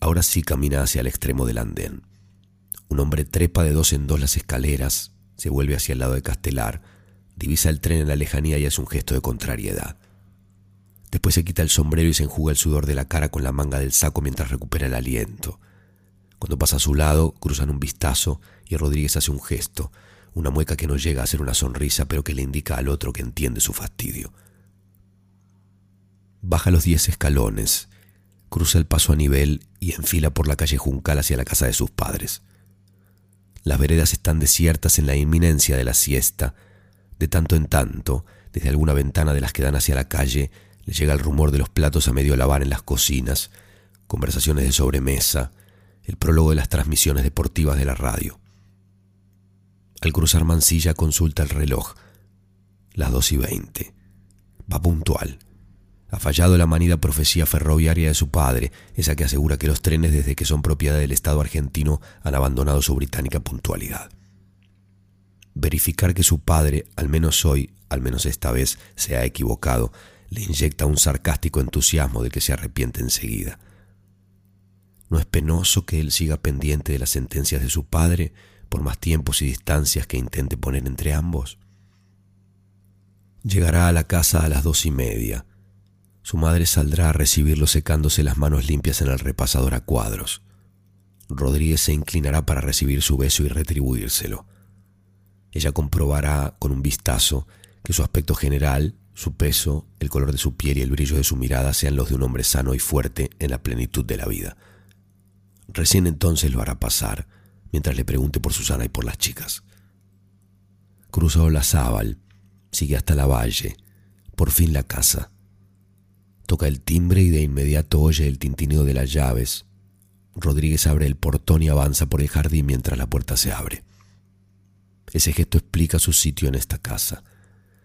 Ahora sí camina hacia el extremo del andén. Un hombre trepa de dos en dos las escaleras, se vuelve hacia el lado de Castelar, divisa el tren en la lejanía y hace un gesto de contrariedad. Después se quita el sombrero y se enjuga el sudor de la cara con la manga del saco mientras recupera el aliento. Cuando pasa a su lado, cruzan un vistazo y Rodríguez hace un gesto, una mueca que no llega a ser una sonrisa, pero que le indica al otro que entiende su fastidio. Baja los diez escalones, cruza el paso a nivel y enfila por la calle Juncal hacia la casa de sus padres. Las veredas están desiertas en la inminencia de la siesta. De tanto en tanto, desde alguna ventana de las que dan hacia la calle, le llega el rumor de los platos a medio lavar en las cocinas, conversaciones de sobremesa, el prólogo de las transmisiones deportivas de la radio. Al cruzar Mansilla consulta el reloj. Las dos y veinte. Va puntual. Ha fallado la manida profecía ferroviaria de su padre, esa que asegura que los trenes desde que son propiedad del Estado argentino han abandonado su británica puntualidad. Verificar que su padre, al menos hoy, al menos esta vez, se ha equivocado, le inyecta un sarcástico entusiasmo de que se arrepiente enseguida. ¿No es penoso que él siga pendiente de las sentencias de su padre por más tiempos y distancias que intente poner entre ambos? Llegará a la casa a las dos y media. Su madre saldrá a recibirlo secándose las manos limpias en el repasador a cuadros. Rodríguez se inclinará para recibir su beso y retribuírselo. Ella comprobará con un vistazo que su aspecto general, su peso, el color de su piel y el brillo de su mirada sean los de un hombre sano y fuerte en la plenitud de la vida. Recién entonces lo hará pasar, mientras le pregunte por Susana y por las chicas. Cruzó la Zábal, sigue hasta la valle, por fin la casa. Toca el timbre y de inmediato oye el tintineo de las llaves. Rodríguez abre el portón y avanza por el jardín mientras la puerta se abre. Ese gesto explica su sitio en esta casa.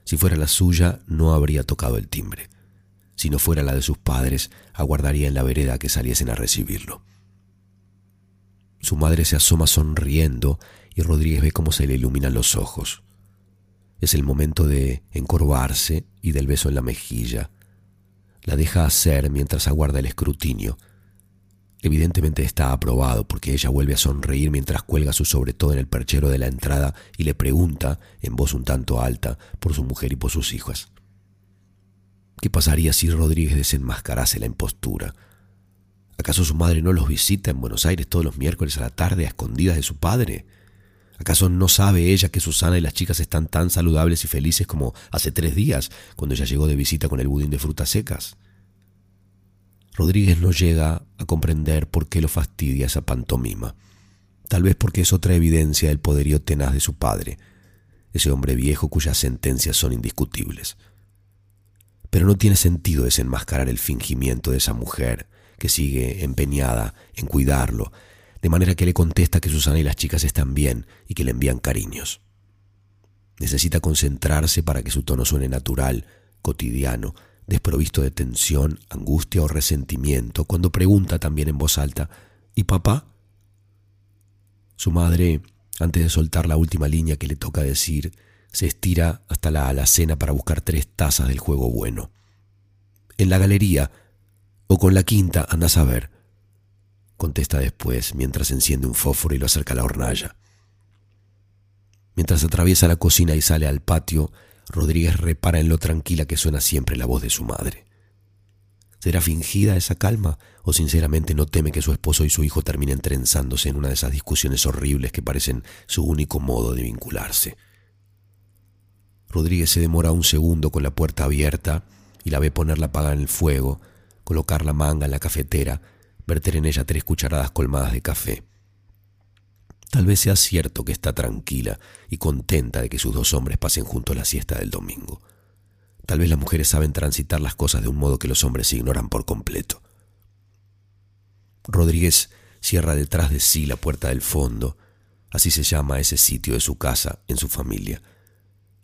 Si fuera la suya, no habría tocado el timbre. Si no fuera la de sus padres, aguardaría en la vereda que saliesen a recibirlo. Su madre se asoma sonriendo y Rodríguez ve cómo se le iluminan los ojos. Es el momento de encorvarse y del beso en la mejilla. La deja hacer mientras aguarda el escrutinio. Evidentemente está aprobado porque ella vuelve a sonreír mientras cuelga su sobre todo en el perchero de la entrada y le pregunta, en voz un tanto alta, por su mujer y por sus hijas. ¿Qué pasaría si Rodríguez desenmascarase la impostura? ¿Acaso su madre no los visita en Buenos Aires todos los miércoles a la tarde a escondidas de su padre? ¿Acaso no sabe ella que Susana y las chicas están tan saludables y felices como hace tres días, cuando ella llegó de visita con el budín de frutas secas? Rodríguez no llega a comprender por qué lo fastidia esa pantomima. Tal vez porque es otra evidencia del poderío tenaz de su padre, ese hombre viejo cuyas sentencias son indiscutibles. Pero no tiene sentido desenmascarar el fingimiento de esa mujer, que sigue empeñada en cuidarlo, de manera que le contesta que Susana y las chicas están bien y que le envían cariños. Necesita concentrarse para que su tono suene natural, cotidiano, desprovisto de tensión, angustia o resentimiento, cuando pregunta también en voz alta, ¿y papá? Su madre, antes de soltar la última línea que le toca decir, se estira hasta la alacena para buscar tres tazas del juego bueno. En la galería, o con la quinta, andas a ver. Contesta después, mientras enciende un fósforo y lo acerca a la hornalla. Mientras atraviesa la cocina y sale al patio, Rodríguez repara en lo tranquila que suena siempre la voz de su madre. ¿Será fingida esa calma o sinceramente no teme que su esposo y su hijo terminen trenzándose en una de esas discusiones horribles que parecen su único modo de vincularse? Rodríguez se demora un segundo con la puerta abierta y la ve poner la paga en el fuego, colocar la manga en la cafetera, verter en ella tres cucharadas colmadas de café. Tal vez sea cierto que está tranquila y contenta de que sus dos hombres pasen juntos la siesta del domingo. Tal vez las mujeres saben transitar las cosas de un modo que los hombres ignoran por completo. Rodríguez cierra detrás de sí la puerta del fondo, así se llama ese sitio de su casa en su familia.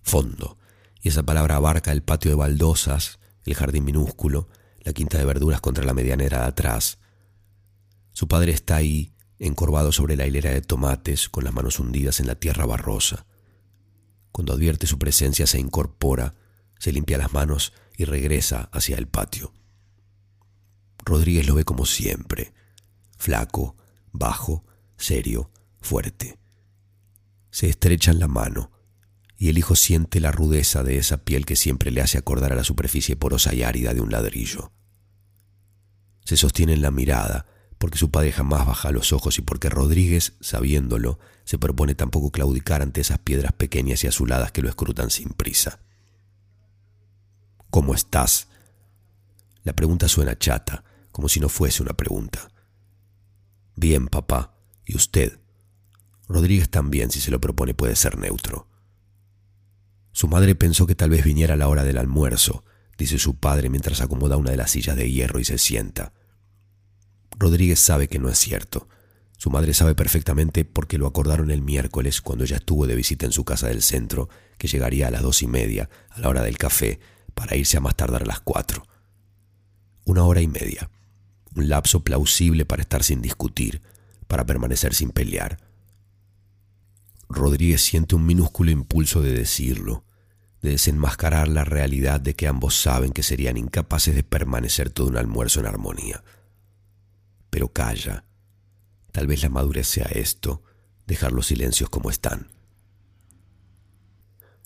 Fondo, y esa palabra abarca el patio de baldosas, el jardín minúsculo, la quinta de verduras contra la medianera de atrás. Su padre está ahí, encorvado sobre la hilera de tomates, con las manos hundidas en la tierra barrosa. Cuando advierte su presencia se incorpora, se limpia las manos y regresa hacia el patio. Rodríguez lo ve como siempre, flaco, bajo, serio, fuerte. Se estrechan la mano y el hijo siente la rudeza de esa piel que siempre le hace acordar a la superficie porosa y árida de un ladrillo. Se sostiene en la mirada, porque su padre jamás baja los ojos y porque Rodríguez, sabiéndolo, se propone tampoco claudicar ante esas piedras pequeñas y azuladas que lo escrutan sin prisa. ¿Cómo estás? La pregunta suena chata, como si no fuese una pregunta. Bien, papá. ¿Y usted? Rodríguez también, si se lo propone, puede ser neutro. Su madre pensó que tal vez viniera la hora del almuerzo, dice su padre mientras acomoda una de las sillas de hierro y se sienta. Rodríguez sabe que no es cierto. Su madre sabe perfectamente porque lo acordaron el miércoles cuando ella estuvo de visita en su casa del centro, que llegaría a las dos y media, a la hora del café, para irse a más tardar a las cuatro. Una hora y media, un lapso plausible para estar sin discutir, para permanecer sin pelear. Rodríguez siente un minúsculo impulso de decirlo, de desenmascarar la realidad de que ambos saben que serían incapaces de permanecer todo un almuerzo en armonía. Pero calla. Tal vez la madurez sea esto, dejar los silencios como están.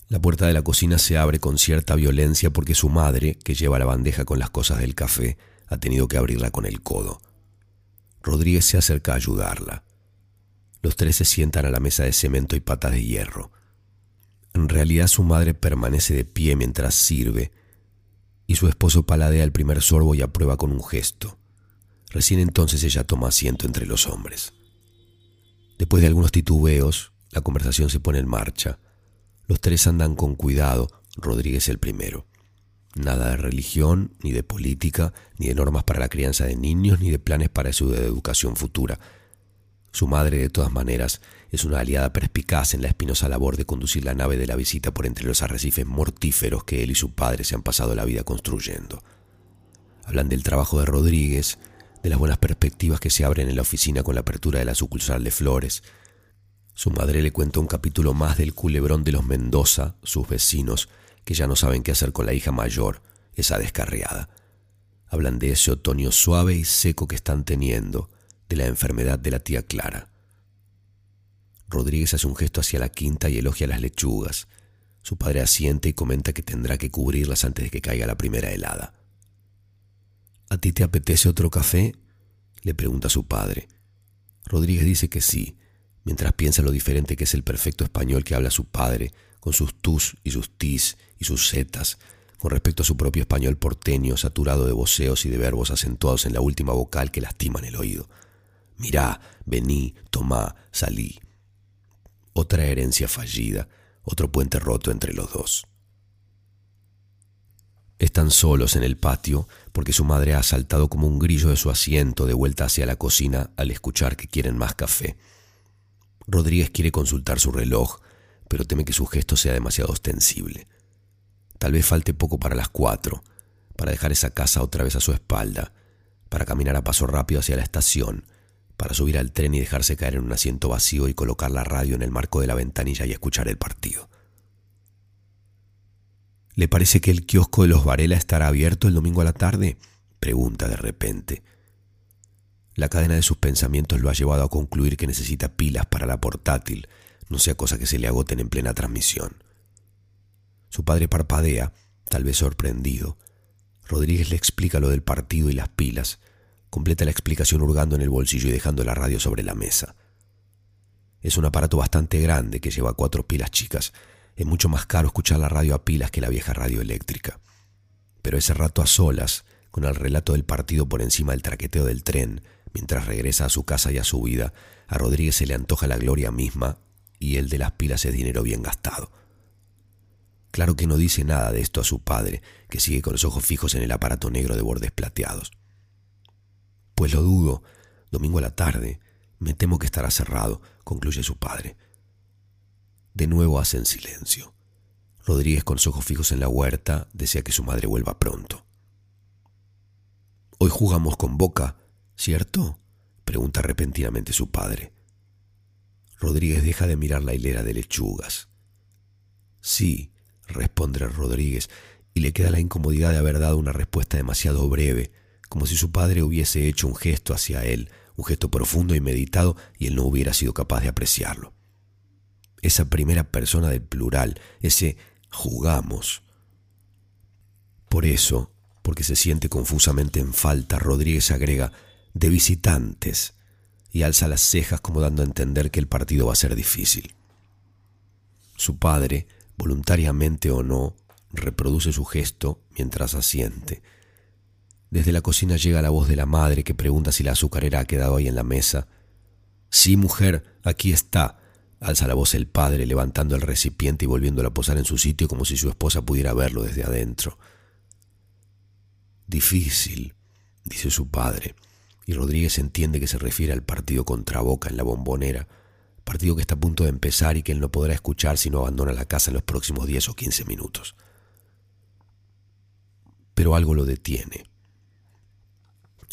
La puerta de la cocina se abre con cierta violencia porque su madre, que lleva la bandeja con las cosas del café, ha tenido que abrirla con el codo. Rodríguez se acerca a ayudarla. Los tres se sientan a la mesa de cemento y patas de hierro. En realidad su madre permanece de pie mientras sirve, y su esposo paladea el primer sorbo y aprueba con un gesto. Recién entonces ella toma asiento entre los hombres. Después de algunos titubeos, la conversación se pone en marcha. Los tres andan con cuidado, Rodríguez el primero. Nada de religión, ni de política, ni de normas para la crianza de niños, ni de planes para su educación futura. Su madre, de todas maneras, es una aliada perspicaz en la espinosa labor de conducir la nave de la visita por entre los arrecifes mortíferos que él y su padre se han pasado la vida construyendo. Hablan del trabajo de Rodríguez, de las buenas perspectivas que se abren en la oficina con la apertura de la sucursal de Flores, su madre le cuenta un capítulo más del culebrón de los Mendoza, sus vecinos, que ya no saben qué hacer con la hija mayor, esa descarriada. Hablan de ese otoño suave y seco que están teniendo, de la enfermedad de la tía Clara. Rodríguez hace un gesto hacia la quinta y elogia las lechugas. Su padre asiente y comenta que tendrá que cubrirlas antes de que caiga la primera helada. ¿A ti te apetece otro café? le pregunta su padre. Rodríguez dice que sí, mientras piensa lo diferente que es el perfecto español que habla su padre, con sus tus y sus tis y sus zetas, con respecto a su propio español porteño, saturado de voceos y de verbos acentuados en la última vocal que lastiman el oído. Mirá, vení, tomá, salí. Otra herencia fallida, otro puente roto entre los dos. Están solos en el patio porque su madre ha saltado como un grillo de su asiento de vuelta hacia la cocina al escuchar que quieren más café. Rodríguez quiere consultar su reloj, pero teme que su gesto sea demasiado ostensible. Tal vez falte poco para las cuatro, para dejar esa casa otra vez a su espalda, para caminar a paso rápido hacia la estación, para subir al tren y dejarse caer en un asiento vacío y colocar la radio en el marco de la ventanilla y escuchar el partido. ¿Le parece que el kiosco de los Varela estará abierto el domingo a la tarde? pregunta de repente. La cadena de sus pensamientos lo ha llevado a concluir que necesita pilas para la portátil, no sea cosa que se le agoten en plena transmisión. Su padre parpadea, tal vez sorprendido. Rodríguez le explica lo del partido y las pilas. Completa la explicación hurgando en el bolsillo y dejando la radio sobre la mesa. Es un aparato bastante grande que lleva cuatro pilas chicas. Es mucho más caro escuchar la radio a pilas que la vieja radio eléctrica. Pero ese rato a solas, con el relato del partido por encima del traqueteo del tren, mientras regresa a su casa y a su vida, a Rodríguez se le antoja la gloria misma y el de las pilas es dinero bien gastado. Claro que no dice nada de esto a su padre, que sigue con los ojos fijos en el aparato negro de bordes plateados. Pues lo dudo. Domingo a la tarde. Me temo que estará cerrado, concluye su padre. De nuevo hacen silencio. Rodríguez, con los ojos fijos en la huerta, desea que su madre vuelva pronto. Hoy jugamos con Boca, ¿cierto? pregunta repentinamente su padre. Rodríguez deja de mirar la hilera de lechugas. Sí, responde Rodríguez, y le queda la incomodidad de haber dado una respuesta demasiado breve, como si su padre hubiese hecho un gesto hacia él, un gesto profundo y meditado, y él no hubiera sido capaz de apreciarlo. Esa primera persona del plural, ese jugamos. Por eso, porque se siente confusamente en falta, Rodríguez agrega de visitantes y alza las cejas como dando a entender que el partido va a ser difícil. Su padre, voluntariamente o no, reproduce su gesto mientras asiente. Desde la cocina llega la voz de la madre que pregunta si la azucarera ha quedado ahí en la mesa. Sí, mujer, aquí está, alza la voz el padre, levantando el recipiente y volviéndolo a posar en su sitio como si su esposa pudiera verlo desde adentro. Difícil, dice su padre, y Rodríguez entiende que se refiere al partido contra Boca en la bombonera, partido que está a punto de empezar y que él no podrá escuchar si no abandona la casa en los próximos 10 o 15 minutos. Pero algo lo detiene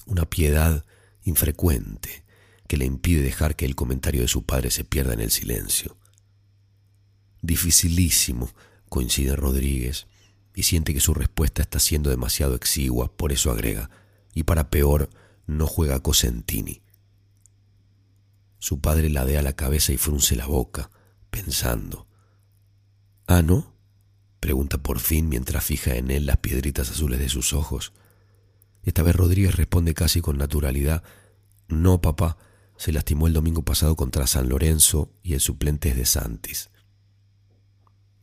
una piedad infrecuente que le impide dejar que el comentario de su padre se pierda en el silencio. Dificilísimo, coincide Rodríguez, y siente que su respuesta está siendo demasiado exigua, por eso agrega, y para peor, no juega Cosentini. Su padre ladea la cabeza y frunce la boca, pensando. ¿Ah, no? pregunta por fin mientras fija en él las piedritas azules de sus ojos. Esta vez Rodríguez responde casi con naturalidad, no, papá, se lastimó el domingo pasado contra San Lorenzo y el suplente es de Santis.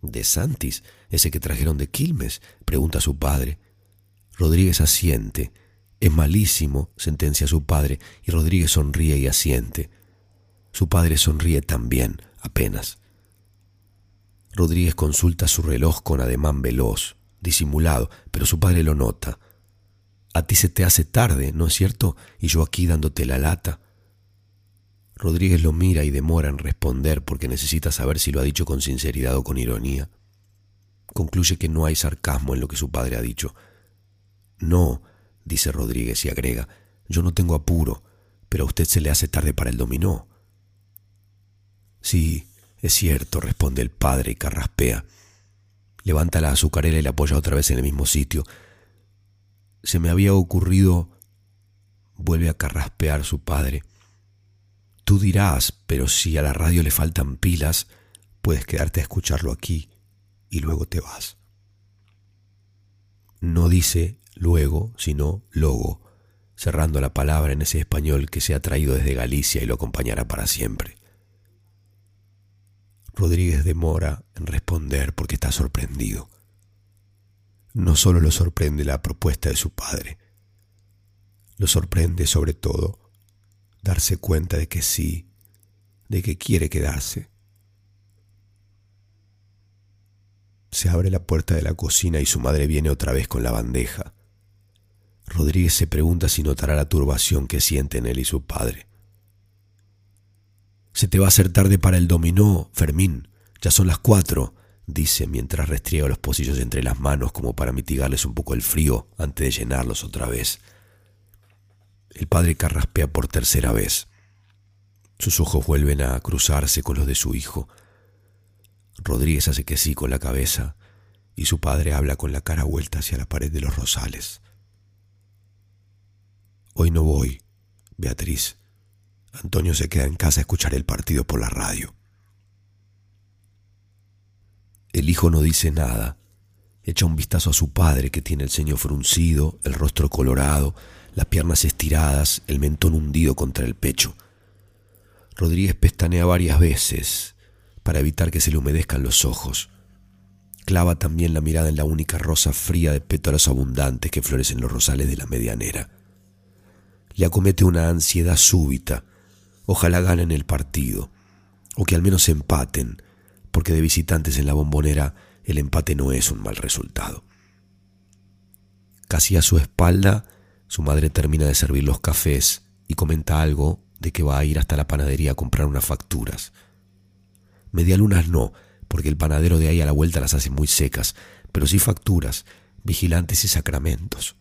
¿De Santis? ¿Ese que trajeron de Quilmes? pregunta su padre. Rodríguez asiente. Es malísimo, sentencia su padre, y Rodríguez sonríe y asiente. Su padre sonríe también, apenas. Rodríguez consulta su reloj con ademán veloz, disimulado, pero su padre lo nota. A ti se te hace tarde, ¿no es cierto? Y yo aquí dándote la lata. Rodríguez lo mira y demora en responder porque necesita saber si lo ha dicho con sinceridad o con ironía. Concluye que no hay sarcasmo en lo que su padre ha dicho. No, dice Rodríguez y agrega, yo no tengo apuro, pero a usted se le hace tarde para el dominó. Sí, es cierto, responde el padre y carraspea. Levanta la azucarera y la apoya otra vez en el mismo sitio se me había ocurrido, vuelve a carraspear su padre. Tú dirás, pero si a la radio le faltan pilas, puedes quedarte a escucharlo aquí y luego te vas. No dice luego, sino logo, cerrando la palabra en ese español que se ha traído desde Galicia y lo acompañará para siempre. Rodríguez demora en responder porque está sorprendido no solo lo sorprende la propuesta de su padre, lo sorprende sobre todo darse cuenta de que sí, de que quiere quedarse. Se abre la puerta de la cocina y su madre viene otra vez con la bandeja. Rodríguez se pregunta si notará la turbación que sienten él y su padre. Se te va a hacer tarde para el dominó, Fermín. Ya son las cuatro dice mientras restriega los pocillos entre las manos como para mitigarles un poco el frío antes de llenarlos otra vez. El padre carraspea por tercera vez. Sus ojos vuelven a cruzarse con los de su hijo. Rodríguez hace que sí con la cabeza y su padre habla con la cara vuelta hacia la pared de los rosales. Hoy no voy, Beatriz. Antonio se queda en casa a escuchar el partido por la radio. El hijo no dice nada. Echa un vistazo a su padre que tiene el ceño fruncido, el rostro colorado, las piernas estiradas, el mentón hundido contra el pecho. Rodríguez pestanea varias veces para evitar que se le humedezcan los ojos. Clava también la mirada en la única rosa fría de pétalos abundantes que florecen en los rosales de la medianera. Le acomete una ansiedad súbita. Ojalá ganen el partido, o que al menos empaten, porque de visitantes en la bombonera el empate no es un mal resultado. Casi a su espalda, su madre termina de servir los cafés y comenta algo de que va a ir hasta la panadería a comprar unas facturas. Medialunas no, porque el panadero de ahí a la vuelta las hace muy secas, pero sí facturas, vigilantes y sacramentos.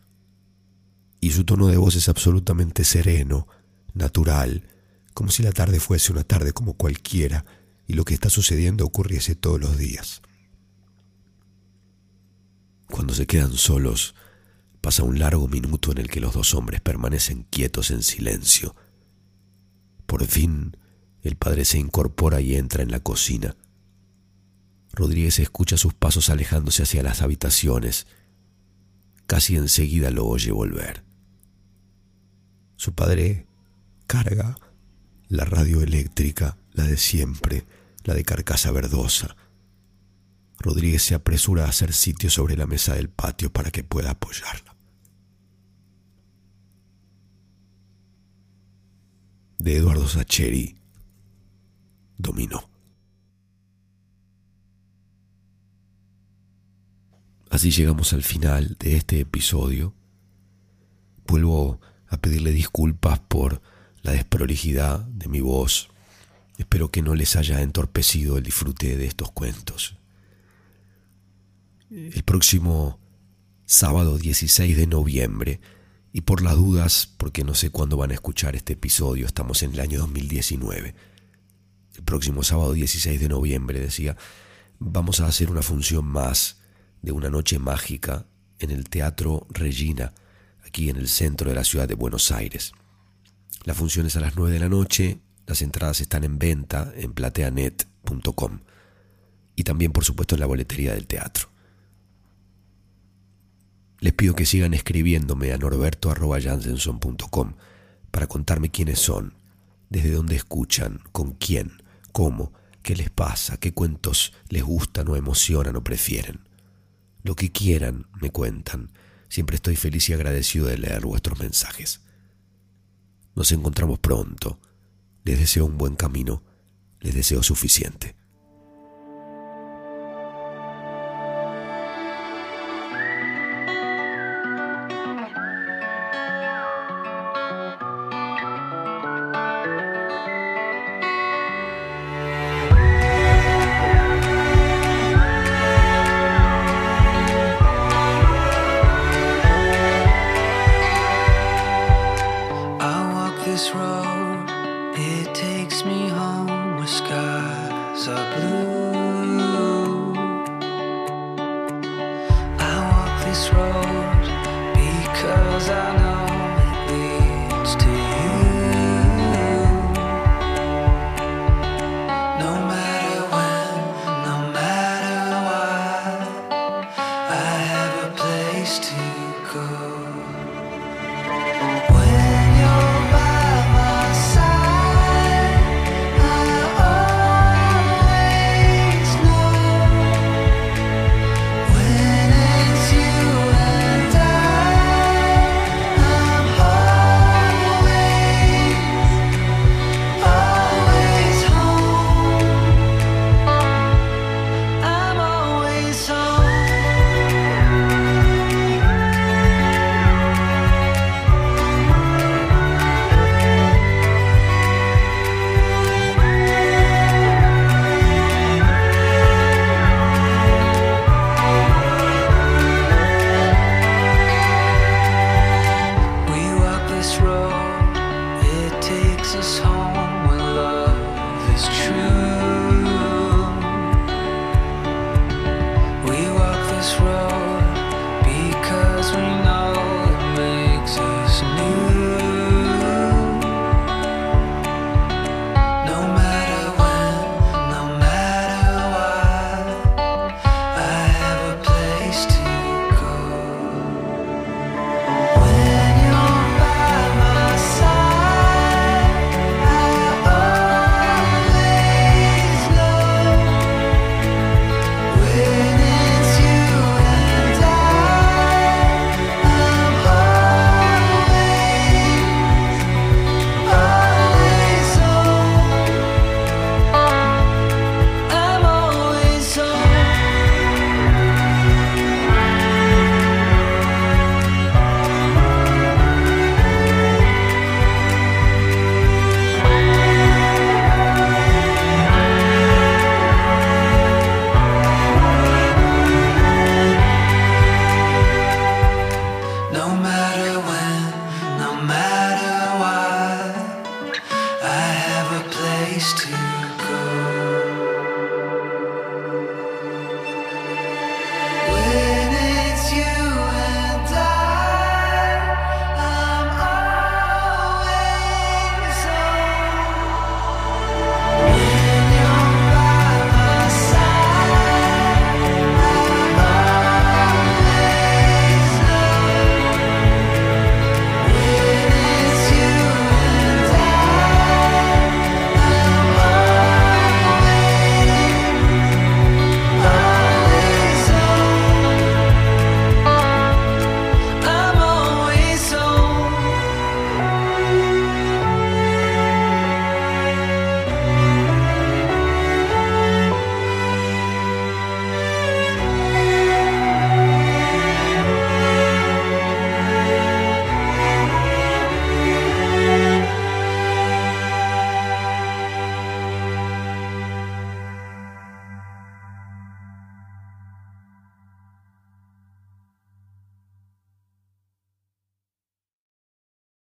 Y su tono de voz es absolutamente sereno, natural, como si la tarde fuese una tarde como cualquiera y lo que está sucediendo ocurriese todos los días. Cuando se quedan solos, pasa un largo minuto en el que los dos hombres permanecen quietos en silencio. Por fin, el padre se incorpora y entra en la cocina. Rodríguez escucha sus pasos alejándose hacia las habitaciones. Casi enseguida lo oye volver. Su padre carga la radio eléctrica, la de siempre, la de carcasa verdosa Rodríguez se apresura a hacer sitio sobre la mesa del patio para que pueda apoyarla. De Eduardo Sacheri, dominó. Así llegamos al final de este episodio. Vuelvo a pedirle disculpas por la desprolijidad de mi voz. Espero que no les haya entorpecido el disfrute de estos cuentos el próximo sábado 16 de noviembre. Y por las dudas, porque no sé cuándo van a escuchar este episodio, estamos en el año 2019. El próximo sábado 16 de noviembre, decía, vamos a hacer una función más de una noche mágica en el Teatro Regina, aquí en el centro de la ciudad de Buenos Aires. La función es a las 9 de la noche, las entradas están en venta en plateanet.com y también por supuesto en la boletería del teatro. Les pido que sigan escribiéndome a norberto.jansenson.com para contarme quiénes son, desde dónde escuchan, con quién, cómo, qué les pasa, qué cuentos les gustan o emocionan o prefieren. Lo que quieran, me cuentan. Siempre estoy feliz y agradecido de leer vuestros mensajes. Nos encontramos pronto. Les deseo un buen camino. Les deseo suficiente. This road because I know